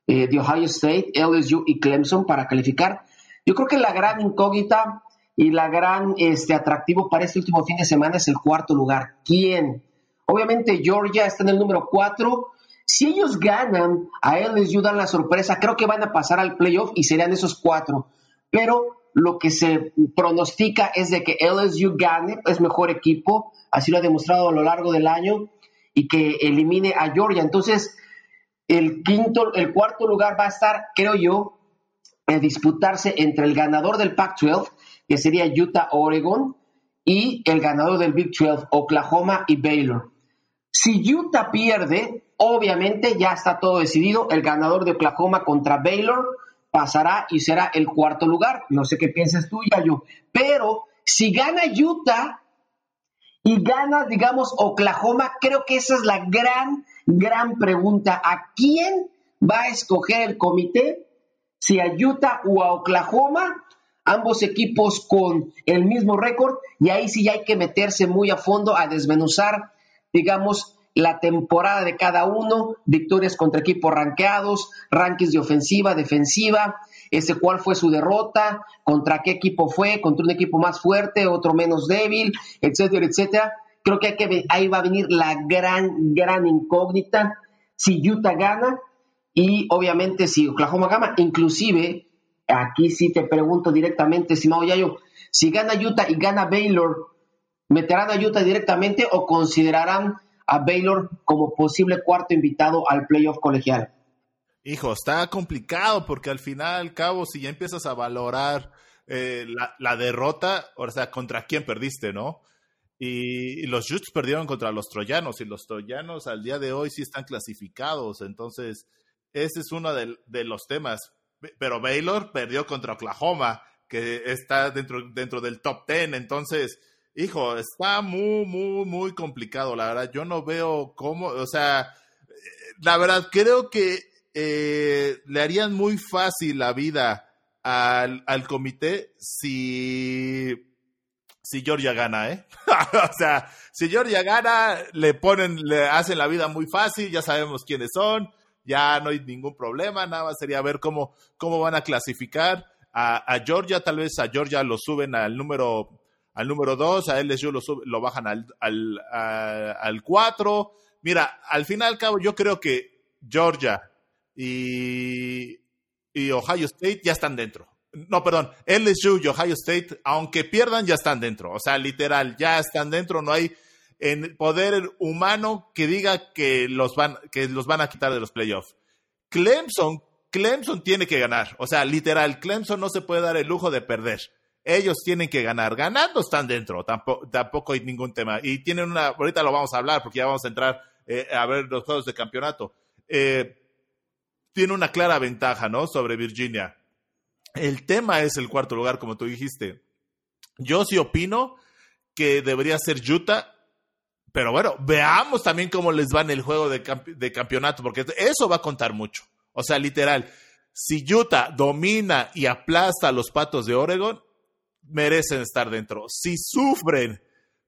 [SPEAKER 3] eh, de Ohio State, LSU y Clemson para calificar. Yo creo que la gran incógnita y la gran este, atractivo para este último fin de semana es el cuarto lugar. ¿Quién? Obviamente Georgia está en el número cuatro. Si ellos ganan, a LSU dan la sorpresa, creo que van a pasar al playoff y serían esos cuatro. Pero lo que se pronostica es de que LSU gane, es mejor equipo, así lo ha demostrado a lo largo del año, y que elimine a Georgia. Entonces, el quinto, el cuarto lugar va a estar, creo yo, disputarse entre el ganador del Pac-12, que sería Utah Oregon, y el ganador del Big 12, Oklahoma y Baylor. Si Utah pierde, obviamente ya está todo decidido, el ganador de Oklahoma contra Baylor pasará y será el cuarto lugar. No sé qué piensas tú, Yayo. Pero si gana Utah y gana, digamos, Oklahoma, creo que esa es la gran, gran pregunta. ¿A quién va a escoger el comité? Si a Utah o a Oklahoma, ambos equipos con el mismo récord, y ahí sí hay que meterse muy a fondo a desmenuzar, digamos, la temporada de cada uno, victorias contra equipos ranqueados, rankings de ofensiva, defensiva, ese cuál fue su derrota, contra qué equipo fue, contra un equipo más fuerte, otro menos débil, etcétera, etcétera. Creo que, hay que ahí va a venir la gran, gran incógnita. Si Utah gana y obviamente si Oklahoma gana, inclusive, aquí sí te pregunto directamente, Simao Yayo, si gana Utah y gana Baylor, ¿meterán a Utah directamente o considerarán a Baylor como posible cuarto invitado al playoff colegial?
[SPEAKER 2] Hijo, está complicado porque al final, al cabo, si ya empiezas a valorar eh, la, derrota, o sea, contra quién perdiste, ¿no? Y, los Jutes perdieron contra los troyanos y los troyanos al día de hoy sí están clasificados. Entonces, ese es uno de, de los temas. Pero Baylor perdió contra Oklahoma, que está dentro, dentro del top ten. Entonces, hijo, está muy, muy, muy complicado, la verdad. Yo no veo cómo, o sea, la verdad, creo que eh, le harían muy fácil la vida al, al comité si, si Georgia gana, ¿eh? o sea, si Georgia gana, le ponen, le hacen la vida muy fácil, ya sabemos quiénes son, ya no hay ningún problema, nada más sería ver cómo, cómo van a clasificar. A, Georgia, tal vez a Georgia lo suben al número al número 2, a LSU lo, lo bajan al, al, al 4. Mira, al final al cabo, yo creo que Georgia y, Ohio State ya están dentro. No, perdón, LSU y Ohio State, aunque pierdan, ya están dentro. O sea, literal, ya están dentro. No hay en poder humano que diga que los van, que los van a quitar de los playoffs. Clemson, Clemson tiene que ganar. O sea, literal, Clemson no se puede dar el lujo de perder. Ellos tienen que ganar. Ganando están dentro, tampoco, tampoco hay ningún tema. Y tienen una, ahorita lo vamos a hablar porque ya vamos a entrar eh, a ver los juegos de campeonato. Eh, tiene una clara ventaja, ¿no? Sobre Virginia. El tema es el cuarto lugar, como tú dijiste. Yo sí opino que debería ser Utah, pero bueno, veamos también cómo les va en el juego de, campeonato, porque eso va a contar mucho. O sea, literal, si Utah domina y aplasta a los patos de Oregon, merecen estar dentro. Si sufren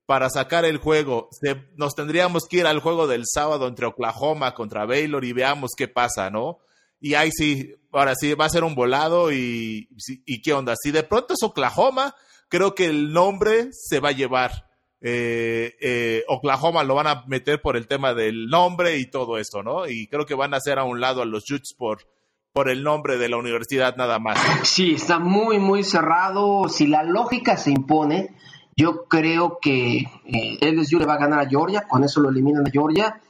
[SPEAKER 2] para sacar el juego, nos tendríamos que ir al juego del sábado entre Oklahoma contra Baylor y veamos qué pasa, ¿no? Y ahí sí, ahora sí, va a ser un volado y, y qué onda. Si de pronto es Oklahoma, creo que el nombre se va a llevar. Eh, eh, Oklahoma lo van a meter por el tema del nombre y todo esto, ¿no? Y creo que van a hacer a un lado a los Jutes por, por el nombre de la universidad nada más.
[SPEAKER 3] Sí, está muy, muy cerrado. Si la lógica se impone, yo creo que eh, LSU le va a ganar a Georgia, con eso lo eliminan a Georgia.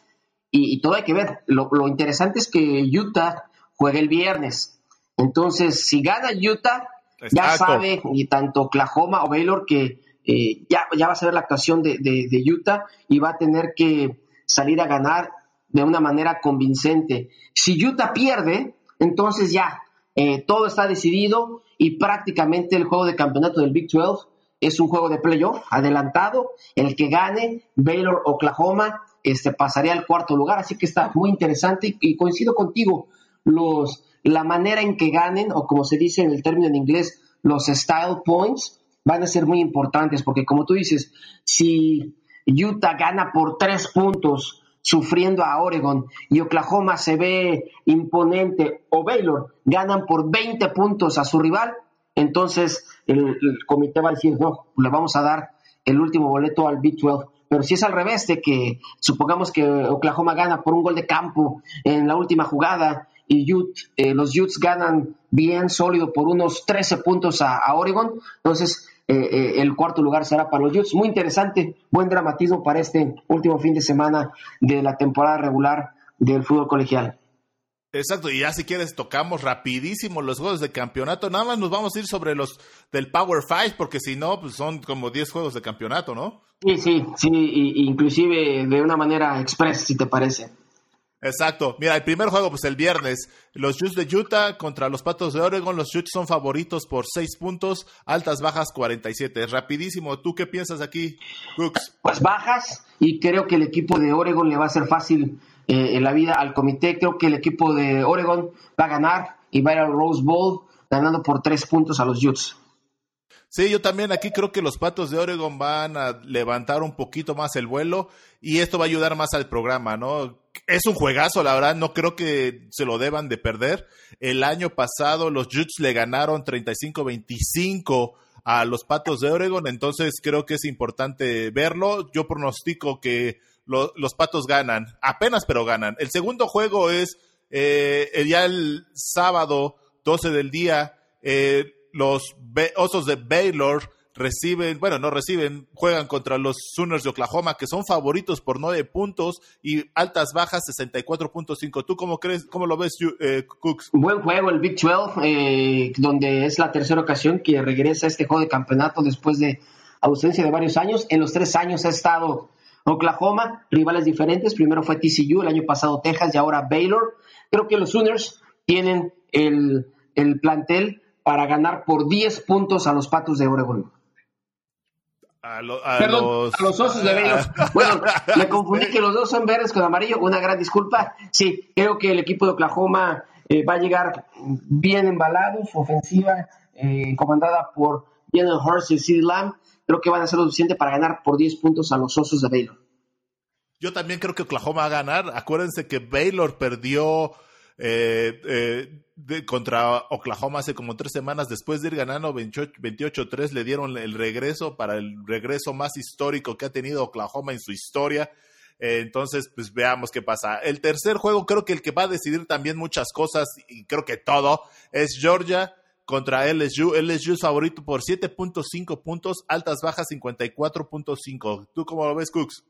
[SPEAKER 3] Y, todo hay que ver. Lo, interesante es que Utah juegue el viernes. Entonces, si gana Utah, ya sabe, y tanto Oklahoma o Baylor, que eh, ya, ya va a ser la actuación de, de Utah y va a tener que salir a ganar de una manera convincente. Si Utah pierde, entonces ya, eh, todo está decidido y prácticamente el juego de campeonato del Big 12 es un juego de playoff adelantado. El que gane, Baylor, Oklahoma, este, pasaría al cuarto lugar. Así que está muy interesante y, coincido contigo. Los, la manera en que ganen, o como se dice en el término en inglés, los style points, van a ser muy importantes porque como tú dices, si Utah gana por tres puntos sufriendo a Oregon y Oklahoma se ve imponente o Baylor ganan por 20 puntos a su rival, entonces el, comité va a decir, no, le vamos a dar el último boleto al Big 12. Pero si es al revés, de que supongamos que Oklahoma gana por un gol de campo en la última jugada y eh, los Utes ganan bien sólido por unos 13 puntos a, a Oregon, entonces eh, eh, el cuarto lugar será para los Jets. Muy interesante, buen dramatismo para este último fin de semana de la temporada regular del fútbol colegial.
[SPEAKER 2] Exacto, y ya si quieres tocamos rapidísimo los juegos de campeonato. Nada más nos vamos a ir sobre los del Power Five, porque si no, pues son como 10 juegos de campeonato, ¿no?
[SPEAKER 3] Sí, sí, sí, inclusive de una manera express, si te parece.
[SPEAKER 2] Exacto. Mira, el primer juego, pues el viernes, los Jutes de Utah contra los Patos de Oregon. Los Jutes son favoritos por 6 puntos, altas, bajas 47. Rapidísimo, ¿tú qué piensas aquí, Cooks?
[SPEAKER 3] Pues bajas, y creo que el equipo de Oregon le va a ser fácil eh, en la vida al comité. Creo que el equipo de Oregon va a ganar y va a ir al Rose Bowl ganando por 3 puntos a los Jutes.
[SPEAKER 2] Sí, yo también aquí creo que los Patos de Oregon van a levantar un poquito más el vuelo y esto va a ayudar más al programa, ¿no? Es un juegazo, la verdad, no creo que se lo deban de perder. El año pasado los Jutes le ganaron 35-25 a los Patos de Oregon, entonces creo que es importante verlo. Yo pronostico que los Patos ganan, apenas pero ganan. El segundo juego es eh, ya el sábado 12 del día. Eh, los Osos de Baylor reciben, bueno, no reciben, juegan contra los Sooners de Oklahoma, que son favoritos por nueve puntos y altas bajas 64.5. ¿Tú cómo crees, cómo lo ves, eh, Cooks?
[SPEAKER 3] Buen juego el Big 12, eh, donde es la tercera ocasión que regresa este juego de campeonato después de ausencia de varios años. En los tres años ha estado Oklahoma, rivales diferentes. Primero fue TCU, el año pasado Texas y ahora Baylor. Creo que los Sooners tienen el, el plantel para ganar por 10 puntos a los Patos de Oregon.
[SPEAKER 2] A, los... a los
[SPEAKER 3] osos de Baylor. Bueno, me confundí que los dos son verdes con amarillo. Una gran disculpa. Sí, creo que el equipo de Oklahoma eh, va a llegar bien embalado. Su ofensiva, eh, comandada por Jalen Hurst y Sid Lamb, creo que van a ser lo suficiente para ganar por 10 puntos a los osos de Baylor.
[SPEAKER 2] Yo también creo que Oklahoma va a ganar. Acuérdense que Baylor perdió eh, eh, contra Oklahoma hace como tres semanas, después de ir ganando 28-3, le dieron el regreso para el regreso más histórico que ha tenido Oklahoma en su historia. Eh, entonces, pues veamos qué pasa. El tercer juego, creo que el que va a decidir también muchas cosas, y creo que todo, es Georgia contra LSU. LSU favorito por 7.5 puntos, altas bajas 54.5. ¿Tú cómo lo ves, Cooks?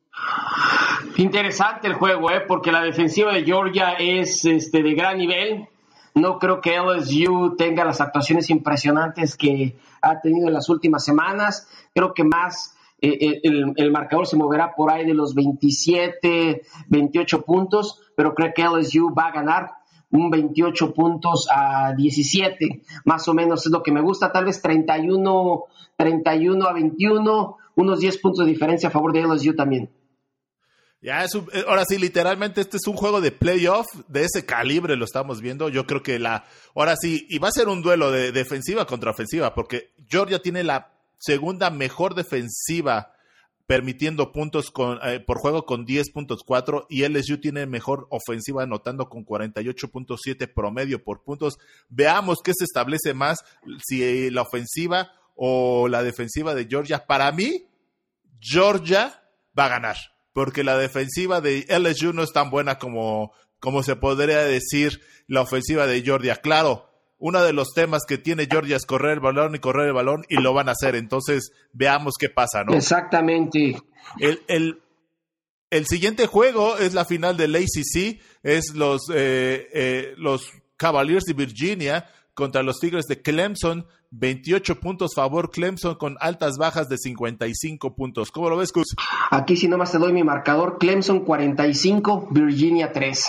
[SPEAKER 3] Interesante el juego, ¿eh? porque la defensiva de Georgia es este, de gran nivel. No creo que LSU tenga las actuaciones impresionantes que ha tenido en las últimas semanas. Creo que más eh, eh, el, el, marcador se moverá por ahí de los 27, 28 puntos, pero creo que LSU va a ganar un 28 puntos a 17, más o menos es lo que me gusta, tal vez 31, 31 a 21, unos 10 puntos de diferencia a favor de LSU también.
[SPEAKER 2] Ya, es eh, ahora sí, literalmente este es un juego de playoff de ese calibre, lo estamos viendo. Yo creo que la, ahora sí, y va a ser un duelo de defensiva contra ofensiva, porque Georgia tiene la segunda mejor defensiva permitiendo puntos con, eh, por juego con 10.4 y LSU tiene mejor ofensiva anotando con 48.7 promedio por puntos. Veamos qué se establece más, si la ofensiva o la defensiva de Georgia. Para mí, Georgia va a ganar porque la defensiva de LSU no es tan buena como, como se podría decir la ofensiva de Georgia. Claro, uno de los temas que tiene Georgia es correr el balón y correr el balón y lo van a hacer. Entonces, veamos qué pasa, ¿no?
[SPEAKER 3] Exactamente.
[SPEAKER 2] El, el, el siguiente juego es la final del ACC, es los, eh, eh, los Cavaliers de Virginia contra los Tigres de Clemson. 28 puntos favor Clemson con altas bajas de 55 puntos. ¿Cómo lo ves, Cus?
[SPEAKER 3] Aquí si nomás te doy mi marcador, Clemson 45, Virginia 3.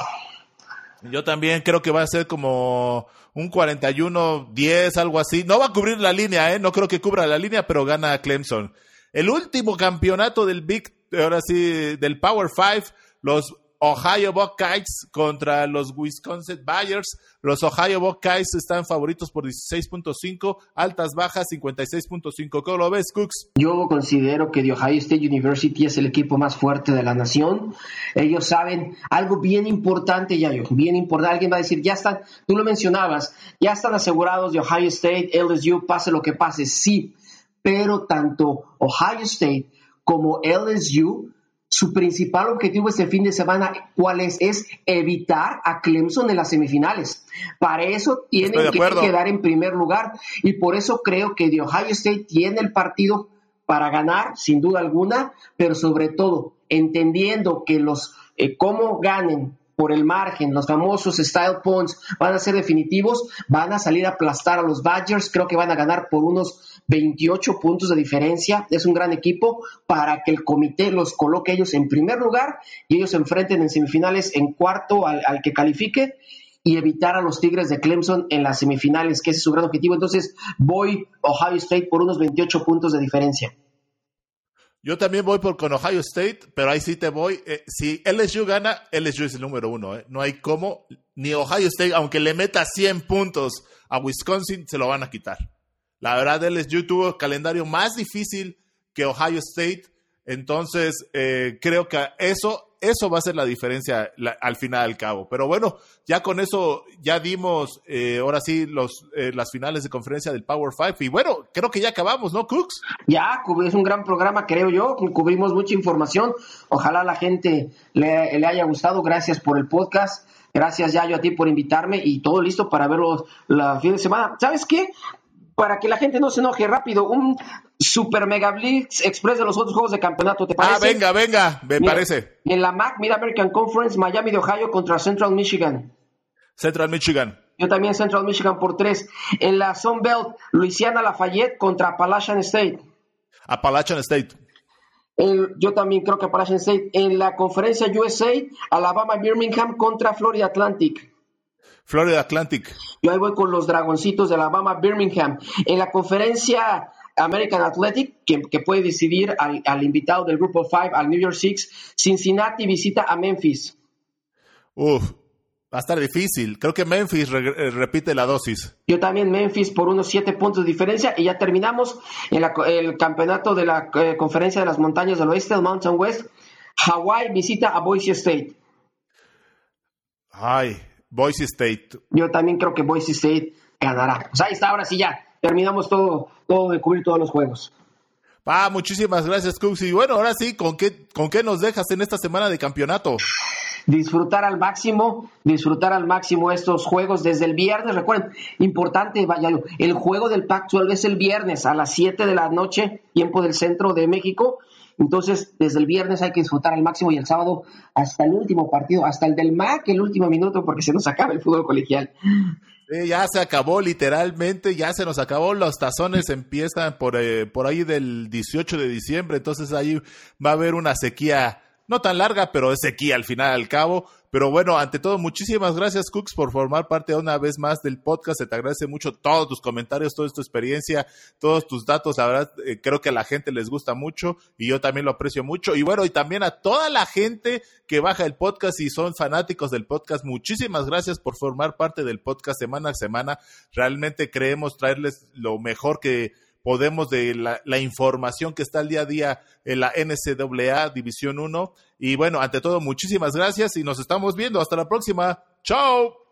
[SPEAKER 2] Yo también creo que va a ser como un 41-10, algo así. No va a cubrir la línea, ¿eh? No creo que cubra la línea, pero gana Clemson. El último campeonato del Big, ahora sí, del Power Five, los Ohio Buckeyes contra los Wisconsin Bayers. Los Ohio Buckeyes están favoritos por 16.5, altas bajas 56.5. ¿Cómo lo ves, Cooks?
[SPEAKER 3] Yo considero que The Ohio State University es el equipo más fuerte de la nación. Ellos saben algo bien importante, ya bien importante. Alguien va a decir, ya están, tú lo mencionabas, ya están asegurados de Ohio State, LSU, pase lo que pase. Sí, pero tanto Ohio State como LSU su principal objetivo este fin de semana, ¿cuál es? Es evitar a Clemson en las semifinales. Para eso tienen que quedar en primer lugar y por eso creo que The Ohio State tiene el partido para ganar, sin duda alguna, pero sobre todo entendiendo que los eh, cómo ganen por el margen, los famosos style points van a ser definitivos, van a salir a aplastar a los Badgers, creo que van a ganar por unos 28 puntos de diferencia, es un gran equipo para que el comité los coloque ellos en primer lugar y ellos se enfrenten en semifinales en cuarto al, que califique y evitar a los Tigres de Clemson en las semifinales, que ese es su gran objetivo. Entonces voy Ohio State por unos 28 puntos de diferencia.
[SPEAKER 2] Yo también voy por con Ohio State, pero ahí sí te voy. Eh, si LSU gana, LSU es el número uno. Eh. No hay cómo. Ni Ohio State, aunque le meta 100 puntos a Wisconsin, se lo van a quitar. La verdad, LSU tuvo calendario más difícil que Ohio State. Entonces, eh, creo que eso eso va a ser la diferencia al final del cabo. Pero bueno, ya con eso ya dimos, eh, ahora sí, los, eh, las finales de conferencia del Power Five. Y bueno, creo que ya acabamos, ¿no, Cooks?
[SPEAKER 3] Ya, es un gran programa, creo yo. Cubrimos mucha información. Ojalá la gente le, haya gustado. Gracias por el podcast. Gracias, Yayo, a ti por invitarme y todo listo para verlo la fin de semana. ¿Sabes qué? Para que la gente no se enoje rápido, un Super Mega Blitz Express de los otros juegos de campeonato, ¿te parece?
[SPEAKER 2] Ah, venga, venga, me parece.
[SPEAKER 3] En la MAC, Mid American Conference, Miami de Ohio contra Central Michigan.
[SPEAKER 2] Central Michigan.
[SPEAKER 3] Yo también Central Michigan por tres. En la Sun Belt, Louisiana Lafayette contra Appalachian State.
[SPEAKER 2] Appalachian State.
[SPEAKER 3] yo también creo que Appalachian State. En la conferencia USA, Alabama Birmingham contra Florida Atlantic.
[SPEAKER 2] Florida Atlantic.
[SPEAKER 3] Yo ahí voy con los Dragoncitos de Alabama Birmingham. En la conferencia American Athletic, que, puede decidir al, invitado del grupo 5, al New York Six. Cincinnati visita a Memphis.
[SPEAKER 2] Uf, va a estar difícil. Creo que Memphis eh, repite la dosis.
[SPEAKER 3] Yo también Memphis por unos siete puntos de diferencia y ya terminamos en el campeonato de la eh, conferencia de las montañas del oeste, el Mountain West. Hawaii visita a Boise State.
[SPEAKER 2] Ay, Boise State.
[SPEAKER 3] Yo también creo que Boise State ganará. Pues ahí está, ahora sí ya terminamos todo, todo de cubrir todos los juegos.
[SPEAKER 2] Ah, muchísimas gracias, Cooks. Y bueno, ahora sí, ¿con qué, ¿con qué nos dejas en esta semana de campeonato?
[SPEAKER 3] Disfrutar al máximo, disfrutar al máximo estos juegos desde el viernes. Recuerden, importante, vaya, el juego del Pac-12 es el viernes a las 7 de la noche, tiempo del centro de México. Entonces, desde el viernes hay que disfrutar al máximo y el sábado hasta el último partido, hasta el del MAC, el último minuto, porque se nos acaba el fútbol colegial
[SPEAKER 2] ya se acabó literalmente, ya se nos acabó, los tazones empiezan por, eh, por ahí del 18 de diciembre, entonces ahí va a haber una sequía no tan larga, pero es sequía al final al cabo. Pero bueno, ante todo, muchísimas gracias, Cooks, por formar parte una vez más del podcast. Se te agradece mucho todos tus comentarios, toda tu experiencia, todos tus datos. La verdad, eh, creo que a la gente les gusta mucho y yo también lo aprecio mucho. Y bueno, y también a toda la gente que baja el podcast y son fanáticos del podcast, muchísimas gracias por formar parte del podcast semana a semana. Realmente creemos traerles lo mejor que podemos de la, información que está al día a día en la NCAA División 1. Y bueno, ante todo, muchísimas gracias y nos estamos viendo. Hasta la próxima. Chao.